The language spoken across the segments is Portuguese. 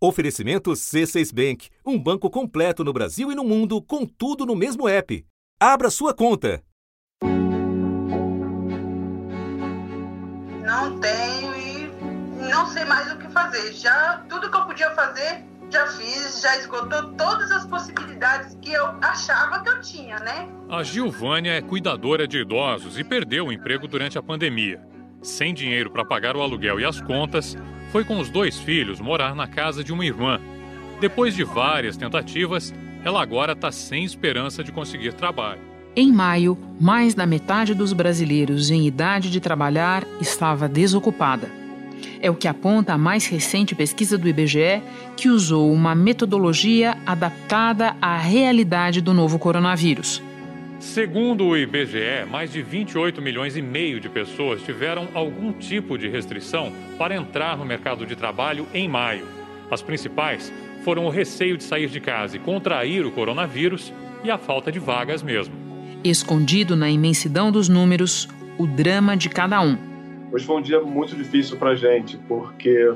Oferecimento C6 Bank, um banco completo no Brasil e no mundo, com tudo no mesmo app. Abra sua conta. Não tenho e não sei mais o que fazer. Já tudo que eu podia fazer, já fiz, já esgotou todas as possibilidades que eu achava que eu tinha, né? A Gilvânia é cuidadora de idosos e perdeu o emprego durante a pandemia. Sem dinheiro para pagar o aluguel e as contas, foi com os dois filhos morar na casa de uma irmã. Depois de várias tentativas, ela agora está sem esperança de conseguir trabalho. Em maio, mais da metade dos brasileiros em idade de trabalhar estava desocupada. É o que aponta a mais recente pesquisa do IBGE, que usou uma metodologia adaptada à realidade do novo coronavírus. Segundo o IBGE, mais de 28 milhões e meio de pessoas tiveram algum tipo de restrição para entrar no mercado de trabalho em maio. As principais foram o receio de sair de casa e contrair o coronavírus e a falta de vagas mesmo. Escondido na imensidão dos números, o drama de cada um. Hoje foi um dia muito difícil para a gente, porque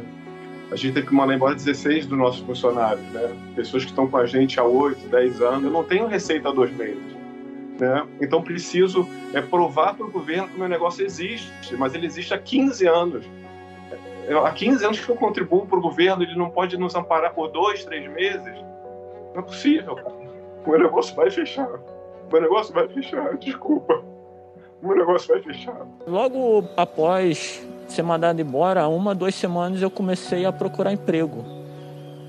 a gente teve que mandar embora 16 dos nossos funcionários, né? Pessoas que estão com a gente há 8, 10 anos. Eu não tenho receita há dois meses. Né? Então preciso é, provar para o governo que o meu negócio existe, mas ele existe há 15 anos. Há 15 anos que eu contribuo para o governo, ele não pode nos amparar por dois, três meses. Não é possível, cara. O meu negócio vai fechar. O meu negócio vai fechar, desculpa. O meu negócio vai fechar. Logo após ser mandado embora, uma, duas semanas eu comecei a procurar emprego.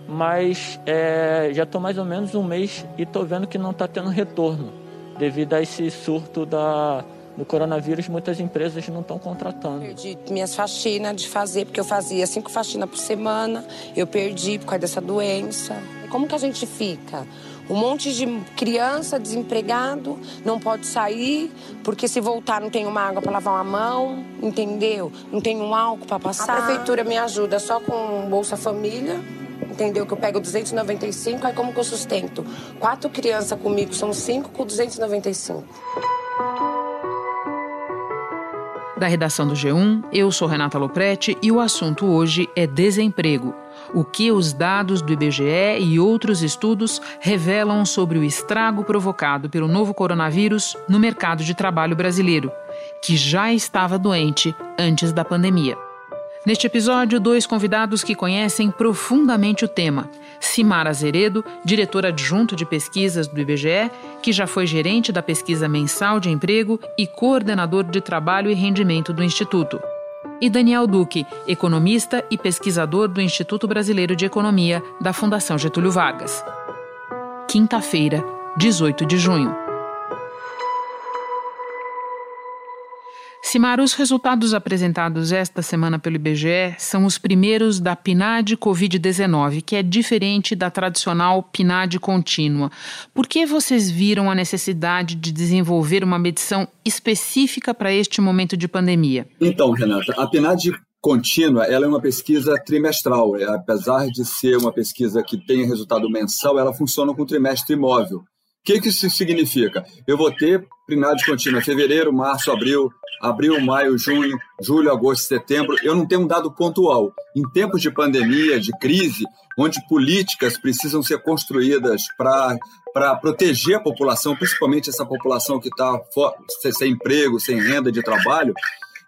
Mas é, já estou mais ou menos um mês e estou vendo que não está tendo retorno devido a esse surto da, do coronavírus, muitas empresas não estão contratando. Perdi minhas faxinas de fazer, porque eu fazia cinco faxinas por semana, eu perdi por causa dessa doença. Como que a gente fica? Um monte de criança desempregado, não pode sair, porque se voltar não tem uma água para lavar uma mão, entendeu? Não tem um álcool para passar. A prefeitura me ajuda só com Bolsa Família, entendeu? Que eu pego 295, aí como que eu sustento? Quatro crianças comigo, são cinco com 295. Da redação do G1, eu sou Renata Loprete e o assunto hoje é desemprego. O que os dados do IBGE e outros estudos revelam sobre o estrago provocado pelo novo coronavírus no mercado de trabalho brasileiro, que já estava doente antes da pandemia. Neste episódio, dois convidados que conhecem profundamente o tema. Simara Azeredo, diretora adjunto de pesquisas do IBGE, que já foi gerente da pesquisa mensal de emprego e coordenador de trabalho e rendimento do Instituto. E Daniel Duque, economista e pesquisador do Instituto Brasileiro de Economia da Fundação Getúlio Vargas. Quinta-feira, 18 de junho. Simara, os resultados apresentados esta semana pelo IBGE são os primeiros da PNAD Covid-19, que é diferente da tradicional PNAD contínua. Por que vocês viram a necessidade de desenvolver uma medição específica para este momento de pandemia? Então, Renata, a PNAD contínua ela é uma pesquisa trimestral. É, apesar de ser uma pesquisa que tem resultado mensal, ela funciona com trimestre imóvel. O que, que isso significa? Eu vou ter PNAD contínua fevereiro, março, abril, abril, maio, junho, julho, agosto, setembro, eu não tenho um dado pontual. Em tempos de pandemia, de crise, onde políticas precisam ser construídas para proteger a população, principalmente essa população que está sem emprego, sem renda de trabalho,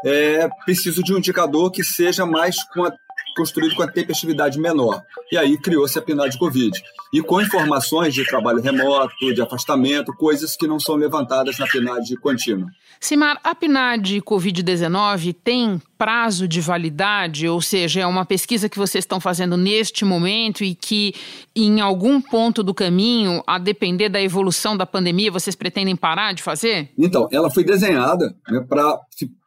é preciso de um indicador que seja mais com a construído com a tempestividade menor. E aí criou-se a PNAD Covid. E com informações de trabalho remoto, de afastamento, coisas que não são levantadas na PNAD contínua. Simar, a PNAD Covid-19 tem prazo de validade, ou seja, é uma pesquisa que vocês estão fazendo neste momento e que em algum ponto do caminho, a depender da evolução da pandemia, vocês pretendem parar de fazer? Então, ela foi desenhada né, para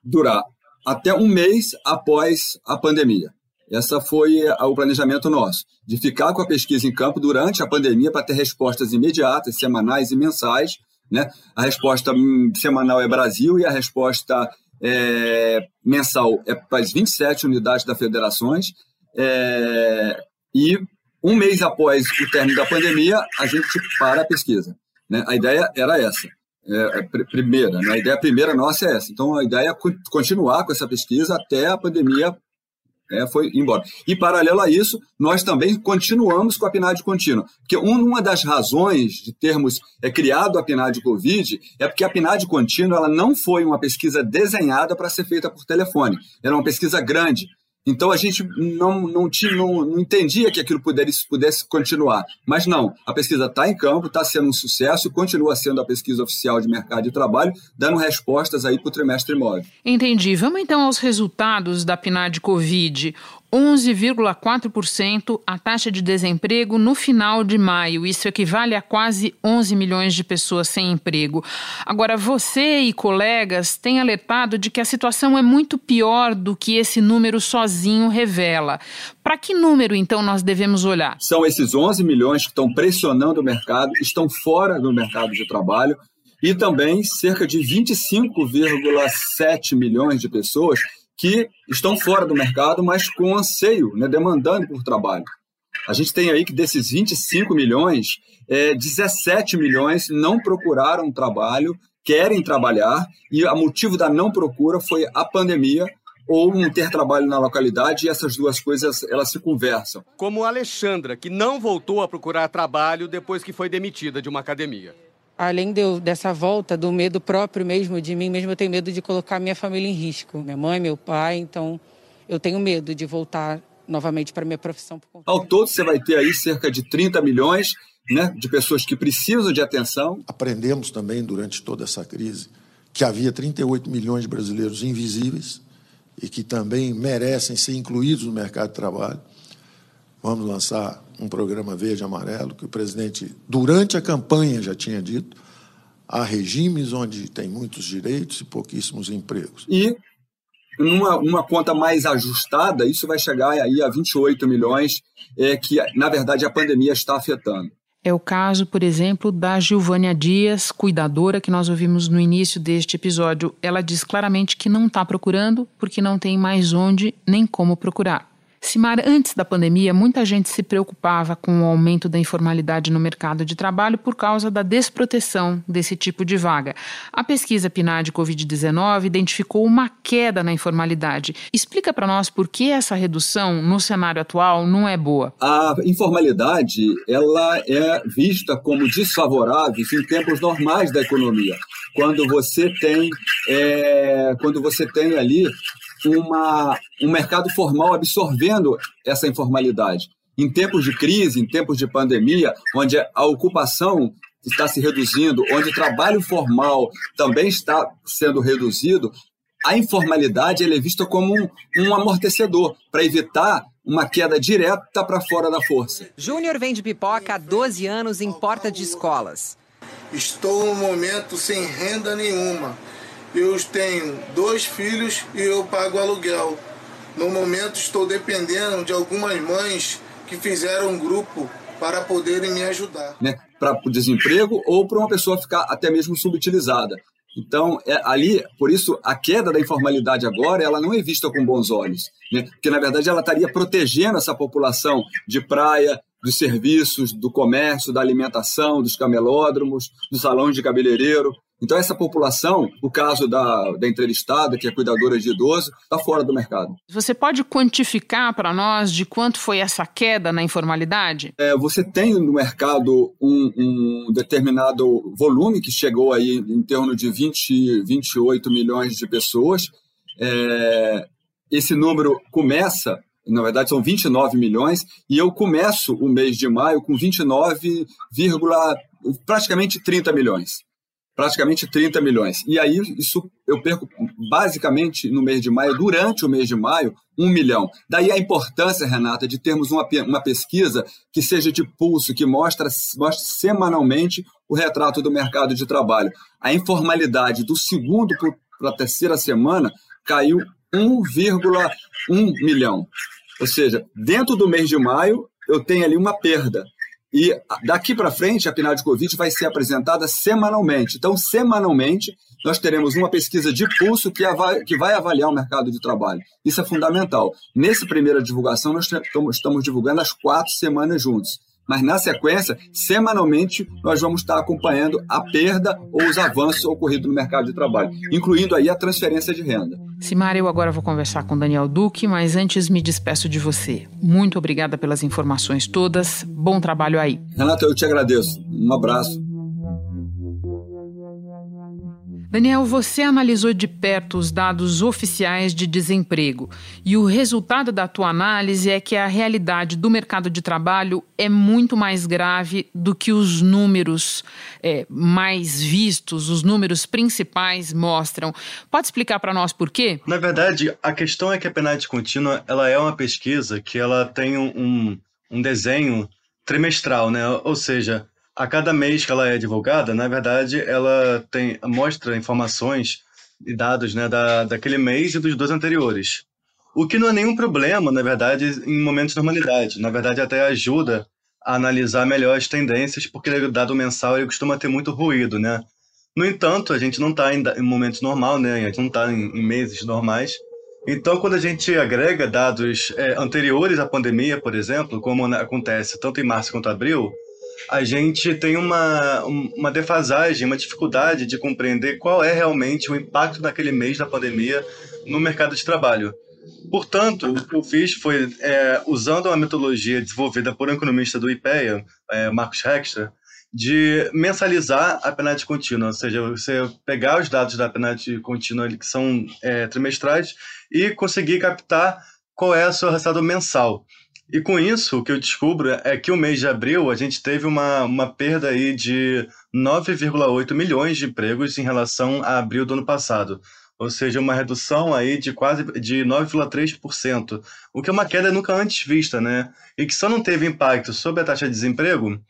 durar até um mês após a pandemia. Essa foi o planejamento nosso, de ficar com a pesquisa em campo durante a pandemia para ter respostas imediatas, semanais e mensais. Né? A resposta hum, semanal é Brasil e a resposta é, mensal é para as 27 unidades da federações. É, e um mês após o término da pandemia, a gente para a pesquisa. Né? A ideia era essa. É, é primeira, né? a ideia primeira nossa é essa. Então, a ideia é continuar com essa pesquisa até a pandemia é, foi embora. E, paralelo a isso, nós também continuamos com a PNAD contínua. Porque uma das razões de termos é, criado a PNAD Covid é porque a PNAD contínua ela não foi uma pesquisa desenhada para ser feita por telefone. Era uma pesquisa grande. Então a gente não, não, tinha, não, não entendia que aquilo pudesse, pudesse continuar. Mas não, a pesquisa está em campo, está sendo um sucesso, continua sendo a pesquisa oficial de mercado de trabalho, dando respostas aí para o trimestre imóvel. Entendi. Vamos então aos resultados da PNAD Covid. 11,4% a taxa de desemprego no final de maio. Isso equivale a quase 11 milhões de pessoas sem emprego. Agora, você e colegas têm alertado de que a situação é muito pior do que esse número sozinho revela. Para que número, então, nós devemos olhar? São esses 11 milhões que estão pressionando o mercado, estão fora do mercado de trabalho e também cerca de 25,7 milhões de pessoas que estão fora do mercado, mas com anseio, né, demandando por trabalho. A gente tem aí que desses 25 milhões, é, 17 milhões não procuraram trabalho, querem trabalhar, e o motivo da não procura foi a pandemia ou não ter trabalho na localidade, e essas duas coisas elas se conversam. Como Alexandra, que não voltou a procurar trabalho depois que foi demitida de uma academia além de eu, dessa volta, do medo próprio mesmo de mim mesmo, eu tenho medo de colocar minha família em risco. Minha mãe, meu pai, então eu tenho medo de voltar novamente para minha profissão. Ao todo, você vai ter aí cerca de 30 milhões né, de pessoas que precisam de atenção. Aprendemos também durante toda essa crise que havia 38 milhões de brasileiros invisíveis e que também merecem ser incluídos no mercado de trabalho. Vamos lançar um programa verde amarelo que o presidente, durante a campanha, já tinha dito. Há regimes onde tem muitos direitos e pouquíssimos empregos. E numa, numa conta mais ajustada, isso vai chegar aí a 28 milhões, é, que, na verdade, a pandemia está afetando. É o caso, por exemplo, da Gilvânia Dias, cuidadora, que nós ouvimos no início deste episódio. Ela diz claramente que não está procurando porque não tem mais onde nem como procurar. Simar, antes da pandemia, muita gente se preocupava com o aumento da informalidade no mercado de trabalho por causa da desproteção desse tipo de vaga. A pesquisa PNAD Covid-19 identificou uma queda na informalidade. Explica para nós por que essa redução no cenário atual não é boa. A informalidade ela é vista como desfavorável em tempos normais da economia, quando você tem é, quando você tem ali uma, um mercado formal absorvendo essa informalidade. Em tempos de crise, em tempos de pandemia, onde a ocupação está se reduzindo, onde o trabalho formal também está sendo reduzido, a informalidade é vista como um, um amortecedor para evitar uma queda direta para fora da força. Júnior vende pipoca há 12 anos em porta de escolas. Estou no momento sem renda nenhuma eu tenho dois filhos e eu pago aluguel. No momento estou dependendo de algumas mães que fizeram um grupo para poderem me ajudar. Né? Para o desemprego ou para uma pessoa ficar até mesmo subutilizada. Então, é, ali, por isso, a queda da informalidade agora, ela não é vista com bons olhos, né? porque, na verdade, ela estaria protegendo essa população de praia, dos serviços, do comércio, da alimentação, dos camelódromos, dos salões de cabeleireiro. Então, essa população, o caso da, da entrevistada, que é cuidadora de idoso, está fora do mercado. Você pode quantificar para nós de quanto foi essa queda na informalidade? É, você tem no mercado um, um, determinado volume que chegou aí em torno de 20, 28 milhões de pessoas. É, esse número começa na verdade são 29 milhões, e eu começo o mês de maio com 29, praticamente 30 milhões praticamente 30 milhões. E aí, isso eu perco basicamente no mês de maio, durante o mês de maio, um milhão. Daí a importância, Renata, de termos uma, uma pesquisa que seja de pulso, que mostra, mostre semanalmente o retrato do mercado de trabalho. A informalidade do segundo para a terceira semana caiu 1,1 milhão. Ou seja, dentro do mês de maio, eu tenho ali uma perda. E daqui para frente, a PNAD de Covid vai ser apresentada semanalmente. Então, semanalmente, nós teremos uma pesquisa de pulso que, que vai avaliar o mercado de trabalho. Isso é fundamental. Nessa primeira divulgação, nós estamos divulgando as quatro semanas juntos. Mas na sequência, semanalmente, nós vamos estar acompanhando a perda ou os avanços ocorridos no mercado de trabalho, incluindo aí a transferência de renda. Simara, eu agora vou conversar com Daniel Duque, mas antes me despeço de você. Muito obrigada pelas informações todas. Bom trabalho aí. Renato, eu te agradeço. Um abraço. Daniel, você analisou de perto os dados oficiais de desemprego e o resultado da tua análise é que a realidade do mercado de trabalho é muito mais grave do que os números é, mais vistos, os números principais mostram. Pode explicar para nós por quê? Na verdade, a questão é que a penalidade contínua ela é uma pesquisa que ela tem um, um desenho trimestral, né? Ou seja, a cada mês que ela é divulgada, na verdade, ela tem mostra informações e dados né, da, daquele mês e dos dois anteriores. O que não é nenhum problema, na verdade, em momentos de normalidade. Na verdade, até ajuda a analisar melhor as tendências, porque o dado mensal ele costuma ter muito ruído, né? No entanto, a gente não está em, em momentos normal, né? A gente não está em, em, meses normais. Então, quando a gente agrega dados é, anteriores à pandemia, por exemplo, como acontece tanto em março quanto abril, a gente tem uma, uma defasagem, uma dificuldade de compreender qual é realmente o impacto daquele mês da pandemia no mercado de trabalho. Portanto, o que eu fiz foi, é, usando uma metodologia desenvolvida por um economista do IPEA, é, Marcos Hexter, de mensalizar a penalidade contínua, ou seja, você pegar os dados da penalidade contínua que são é, trimestrais e conseguir captar qual é o seu resultado mensal. E com isso, o que eu descubro é que o mês de abril a gente teve uma, uma perda aí de 9,8 milhões de empregos em relação a abril do ano passado. Ou seja, uma redução aí de quase de 9,3%, o que é uma queda nunca antes vista, né? E que só não teve impacto sobre a taxa de desemprego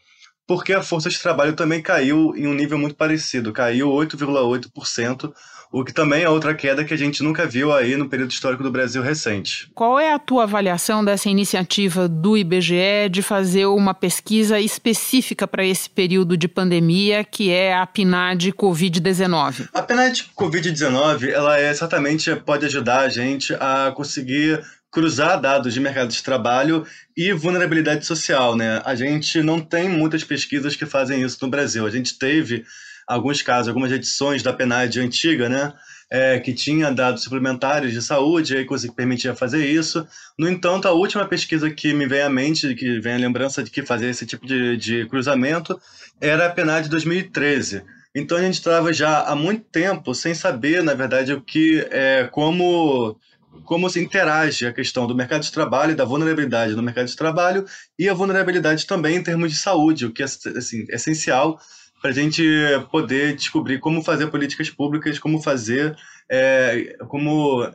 porque a força de trabalho também caiu em um nível muito parecido, caiu 8,8%, o que também é outra queda que a gente nunca viu aí no período histórico do Brasil recente. Qual é a tua avaliação dessa iniciativa do IBGE de fazer uma pesquisa específica para esse período de pandemia, que é a PNAD Covid-19? A PNAD Covid-19, ela é exatamente pode ajudar a gente a conseguir cruzar dados de mercado de trabalho e vulnerabilidade social, né? A gente não tem muitas pesquisas que fazem isso no Brasil. A gente teve alguns casos, algumas edições da PNAD antiga, né? É, que tinha dados suplementares de saúde, aí que permitia fazer isso. No entanto, a última pesquisa que me vem à mente, que vem a lembrança de que fazia esse tipo de, de cruzamento, era a PNAD 2013. Então a gente estava já há muito tempo sem saber, na verdade, o que é como como se interage a questão do mercado de trabalho, da vulnerabilidade no mercado de trabalho e a vulnerabilidade também em termos de saúde, o que é assim, essencial para a gente poder descobrir como fazer políticas públicas, como fazer, é, como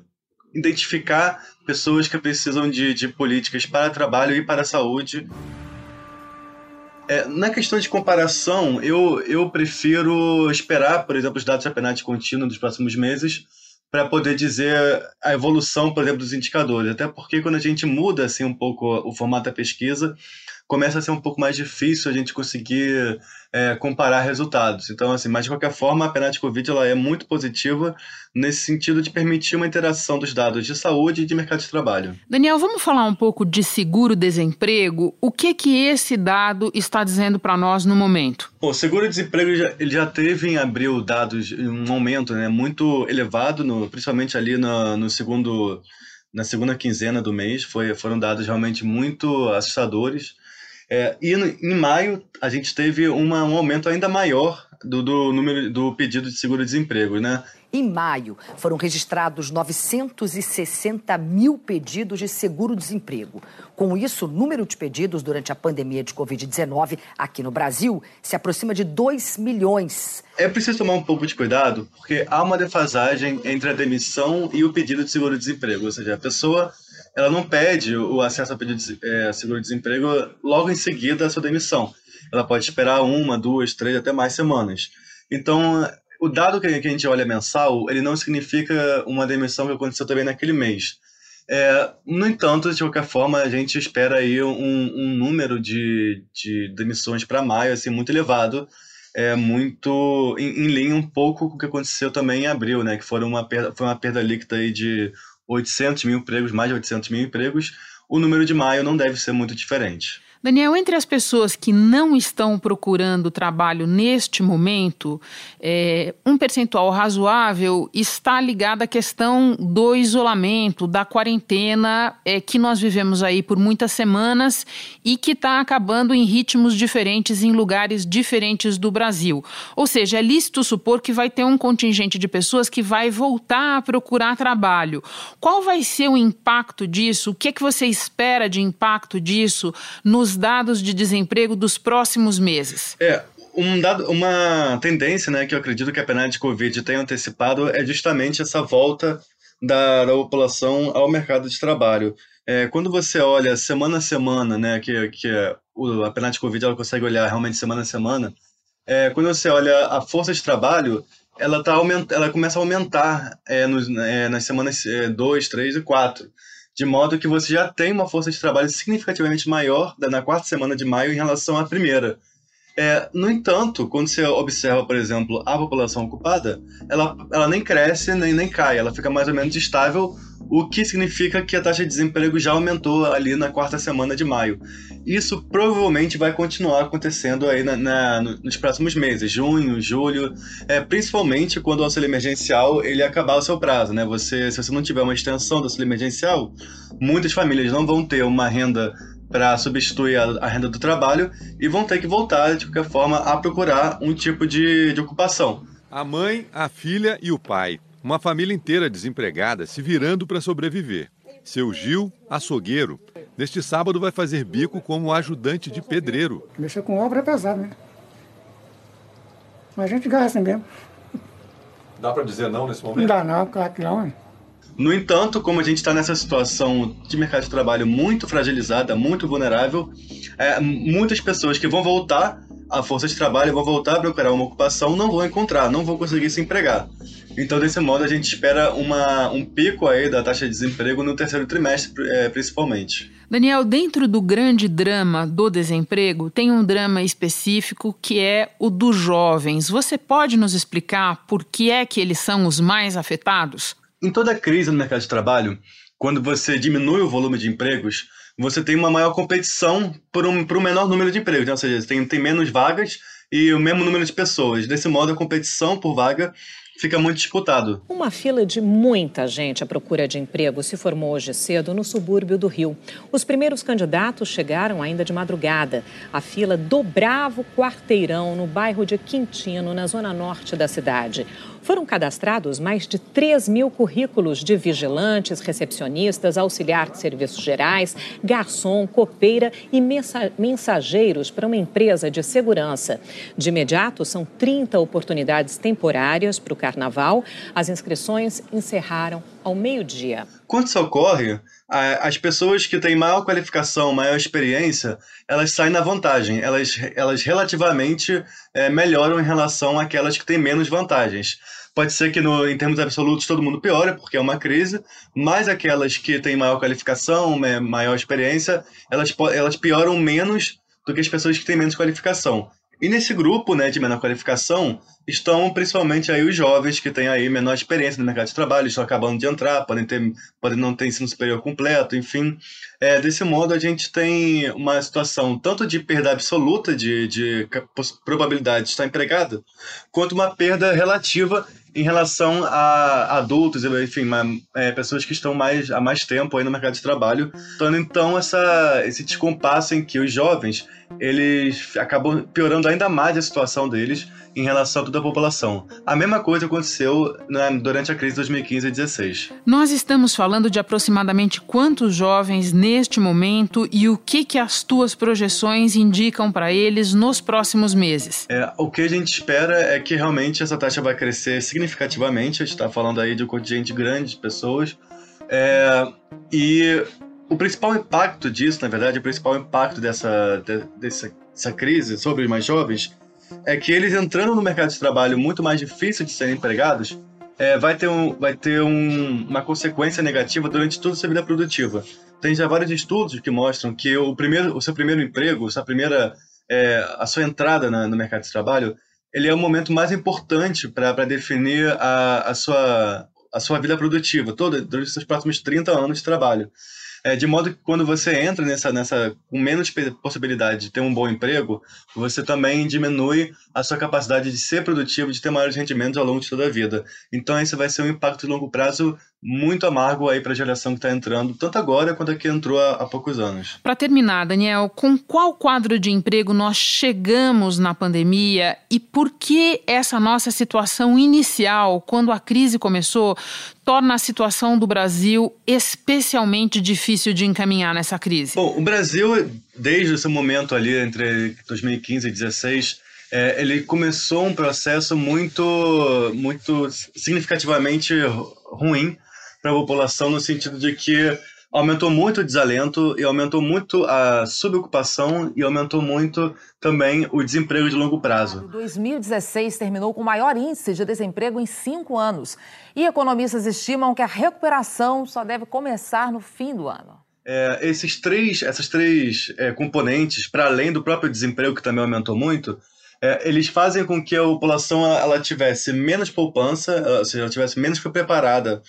identificar pessoas que precisam de, de políticas para trabalho e para a saúde. É, na questão de comparação, eu, eu prefiro esperar, por exemplo, os dados da penalidade contínua dos próximos meses para poder dizer a evolução, por exemplo, dos indicadores. Até porque quando a gente muda assim um pouco o formato da pesquisa, começa a ser um pouco mais difícil a gente conseguir é, comparar resultados. Então, assim, mas de qualquer forma, a penalidade Covid ela é muito positiva nesse sentido de permitir uma interação dos dados de saúde e de mercado de trabalho. Daniel, vamos falar um pouco de seguro-desemprego? O que que esse dado está dizendo para nós no momento? O seguro-desemprego já, ele já teve em abril dados, um aumento né, muito elevado, no, principalmente ali no, no segundo na segunda quinzena do mês, foi, foram dados realmente muito assustadores. É, e no, em maio a gente teve uma, um aumento ainda maior do, do número do pedido de seguro-desemprego, né? Em maio, foram registrados 960 mil pedidos de seguro-desemprego. Com isso, o número de pedidos durante a pandemia de Covid-19 aqui no Brasil se aproxima de 2 milhões. É preciso tomar um pouco de cuidado, porque há uma defasagem entre a demissão e o pedido de seguro-desemprego. Ou seja, a pessoa ela não pede o acesso ao pedido de é, seguro-desemprego logo em seguida à sua demissão. Ela pode esperar uma, duas, três, até mais semanas. Então, o dado que a gente olha mensal, ele não significa uma demissão que aconteceu também naquele mês. É, no entanto, de qualquer forma, a gente espera aí um, um número de, de demissões para maio assim, muito elevado, é muito em, em, linha um pouco com o que aconteceu também em abril, né? Que foram uma perda, foi uma perda líquida aí de 800 mil empregos, mais de 800 mil empregos, o número de maio não deve ser muito diferente. Daniel, entre as pessoas que não estão procurando trabalho neste momento, é, um percentual razoável está ligado à questão do isolamento, da quarentena é, que nós vivemos aí por muitas semanas e que está acabando em ritmos diferentes em lugares diferentes do Brasil. Ou seja, é lícito supor que vai ter um contingente de pessoas que vai voltar a procurar trabalho. Qual vai ser o impacto disso? O que, é que você espera de impacto disso nos dados de desemprego dos próximos meses? É, um dado, uma tendência né, que eu acredito que a PNAD de Covid tem antecipado é justamente essa volta da, da população ao mercado de trabalho. É, quando você olha semana a semana, né, que, que a PNAD de Covid ela consegue olhar realmente semana a semana, é, quando você olha a força de trabalho, ela, tá ela começa a aumentar é, nos, é, nas semanas 2, é, 3 e 4 de modo que você já tem uma força de trabalho significativamente maior na quarta semana de maio em relação à primeira. É, no entanto, quando você observa, por exemplo, a população ocupada, ela, ela nem cresce nem, nem cai, ela fica mais ou menos estável, o que significa que a taxa de desemprego já aumentou ali na quarta semana de maio. Isso provavelmente vai continuar acontecendo aí na, na, nos próximos meses, junho, julho, é, principalmente quando o auxílio emergencial ele acabar o seu prazo. Né? Você, se você não tiver uma extensão do auxílio emergencial, muitas famílias não vão ter uma renda para substituir a, a, renda do trabalho e vão ter que voltar, de qualquer forma, a procurar um tipo de, de ocupação. A mãe, a filha e o pai. Uma família inteira desempregada se virando para sobreviver. Seu Gil, açougueiro, neste sábado vai fazer bico como ajudante de pedreiro. Mexer com obra é pesado, né? Mas a gente gasta mesmo. Dá para dizer não nesse momento? Não dá não, claro que não. Hein? No entanto, como a gente está nessa situação de mercado de trabalho muito fragilizada, muito vulnerável, é, muitas pessoas que vão voltar à força de trabalho, vão voltar a procurar uma ocupação, não vão encontrar, não vão conseguir se empregar. Então, desse modo, a gente espera uma, um pico aí da taxa de desemprego no terceiro trimestre, é, principalmente. Daniel, dentro do grande drama do desemprego, tem um drama específico que é o dos jovens. Você pode nos explicar por que é que eles são os mais afetados? Em toda crise no mercado de trabalho, quando você diminui o volume de empregos, você tem uma maior competição por um, por um menor número de empregos, né? ou seja, tem, tem menos vagas e o mesmo número de pessoas. Desse modo, a competição por vaga fica muito disputado. Uma fila de muita gente à procura de emprego se formou hoje cedo no subúrbio do Rio. Os primeiros candidatos chegaram ainda de madrugada. A fila dobrava o quarteirão no bairro de Quintino, na zona norte da cidade. Foram cadastrados mais de 3 mil currículos de vigilantes, recepcionistas, auxiliar de serviços gerais, garçom, copeira e mensageiros para uma empresa de segurança. De imediato, são 30 oportunidades temporárias para o carnaval. As inscrições encerraram ao meio-dia. Quando isso ocorre, as pessoas que têm maior qualificação, maior experiência, elas saem na vantagem. Elas, elas relativamente é, melhoram em relação àquelas que têm menos vantagens. Pode ser que, no, em termos absolutos, todo mundo piora, porque é uma crise, mas aquelas que têm maior qualificação, maior experiência, elas, elas pioram menos do que as pessoas que têm menos qualificação. E nesse grupo né, de menor qualificação estão principalmente aí os jovens que têm aí menor experiência no mercado de trabalho, estão acabando de entrar, podem, ter, podem não ter ensino superior completo, enfim. É, desse modo, a gente tem uma situação tanto de perda absoluta de, de probabilidade de estar empregado, quanto uma perda relativa em relação a adultos, enfim, é, pessoas que estão mais, há mais tempo aí no mercado de trabalho, tornando então essa, esse descompasso em que os jovens eles acabam piorando ainda mais a situação deles em relação a toda a população. A mesma coisa aconteceu né, durante a crise de 2015 e 2016. Nós estamos falando de aproximadamente quantos jovens neste momento e o que, que as tuas projeções indicam para eles nos próximos meses? É, o que a gente espera é que realmente essa taxa vai crescer significativamente. A gente está falando aí de um contingente grande de pessoas. É, e o principal impacto disso, na verdade, o principal impacto dessa, de, dessa, dessa crise sobre os mais jovens é que eles entrando no mercado de trabalho muito mais difícil de serem empregados, é, vai ter, um, vai ter um, uma consequência negativa durante toda a sua vida produtiva. Tem já vários estudos que mostram que o, primeiro, o seu primeiro emprego, sua primeira, é, a sua entrada na, no mercado de trabalho, ele é o momento mais importante para definir a, a, sua, a sua vida produtiva, toda, durante os seus próximos 30 anos de trabalho. É, de modo que quando você entra nessa, nessa com menos possibilidade de ter um bom emprego, você também diminui a sua capacidade de ser produtivo, de ter maiores rendimentos ao longo de toda a vida. Então, esse vai ser um impacto de longo prazo muito amargo aí para a geração que está entrando, tanto agora quanto a que entrou há, há poucos anos. Para terminar, Daniel, com qual quadro de emprego nós chegamos na pandemia e por que essa nossa situação inicial, quando a crise começou, torna a situação do Brasil especialmente difícil de encaminhar nessa crise? Bom, o Brasil, desde esse momento ali entre 2015 e 2016, é, ele começou um processo muito, muito significativamente ruim para a população no sentido de que aumentou muito o desalento e aumentou muito a subocupação e aumentou muito também o desemprego de longo prazo. 2016 terminou com o maior índice de desemprego em cinco anos e economistas estimam que a recuperação só deve começar no fim do ano. É, esses três, essas três é, componentes, para além do próprio desemprego que também aumentou muito, é, eles fazem com que a população ela tivesse menos poupança, ou seja, ela tivesse menos preparada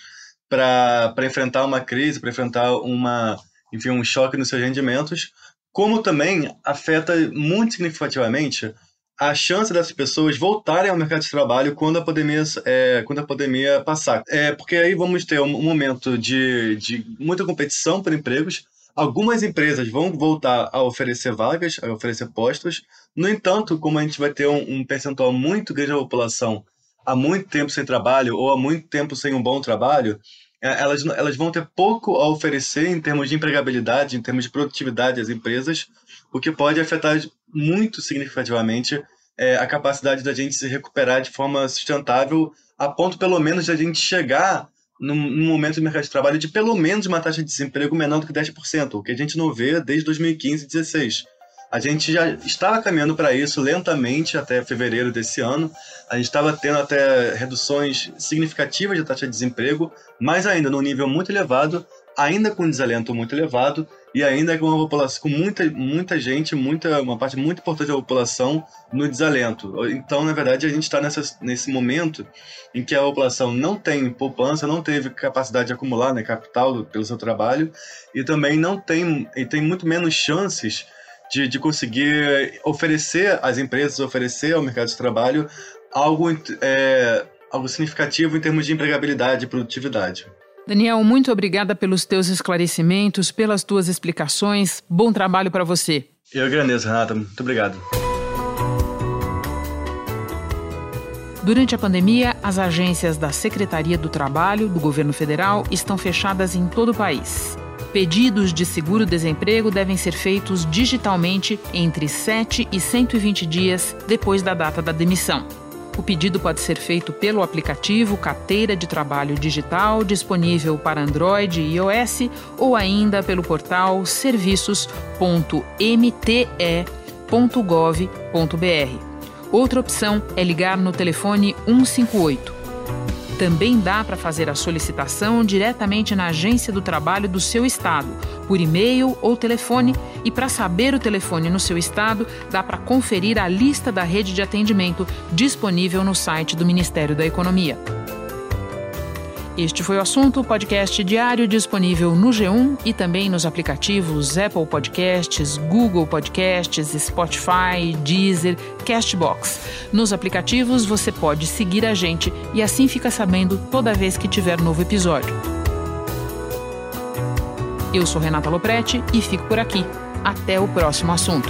para enfrentar uma crise, para enfrentar uma, enfim, um choque nos seus rendimentos, como também afeta muito significativamente a chance dessas pessoas voltarem ao mercado de trabalho quando a pandemia, é, quando a pandemia passar. É, porque aí vamos ter um momento de, de muita competição por empregos. Algumas empresas vão voltar a oferecer vagas, a oferecer postos. No entanto, como a gente vai ter um, um percentual muito grande da população há muito tempo sem trabalho ou há muito tempo sem um bom trabalho, é, elas, elas vão ter pouco a oferecer em termos de empregabilidade, em termos de produtividade às empresas, o que pode afetar muito significativamente é, a capacidade da gente se recuperar de forma sustentável, a ponto pelo menos de a gente chegar num, num momento do mercado de trabalho de pelo menos uma taxa de desemprego menor do que 10%, o que a gente não vê desde 2015 e 2016. A gente já estava caminhando para isso lentamente até fevereiro desse ano. A gente estava tendo até reduções significativas de taxa de desemprego, mas ainda num nível muito elevado, ainda com desalento muito elevado e ainda com uma população com muita muita gente, muita uma parte muito importante da população no desalento. Então, na verdade, a gente está nesse momento em que a população não tem poupança, não teve capacidade de acumular né, capital pelo seu trabalho e também não tem e tem muito menos chances de, de conseguir oferecer às empresas, oferecer ao mercado de trabalho algo, é, algo significativo em termos de empregabilidade e produtividade. Daniel, muito obrigada pelos teus esclarecimentos, pelas tuas explicações. Bom trabalho para você. Eu agradeço, Renata. Muito obrigado. Durante a pandemia, as agências da Secretaria do Trabalho do governo federal estão fechadas em todo o país. Pedidos de seguro-desemprego devem ser feitos digitalmente entre 7 e 120 dias depois da data da demissão. O pedido pode ser feito pelo aplicativo Carteira de Trabalho Digital, disponível para Android e iOS, ou ainda pelo portal serviços.mte.gov.br. Outra opção é ligar no telefone 158. Também dá para fazer a solicitação diretamente na agência do trabalho do seu estado, por e-mail ou telefone, e para saber o telefone no seu estado, dá para conferir a lista da rede de atendimento disponível no site do Ministério da Economia. Este foi o assunto, podcast diário disponível no G1 e também nos aplicativos Apple Podcasts, Google Podcasts, Spotify, Deezer, Castbox. Nos aplicativos você pode seguir a gente e assim fica sabendo toda vez que tiver novo episódio. Eu sou Renata Loprete e fico por aqui. Até o próximo assunto.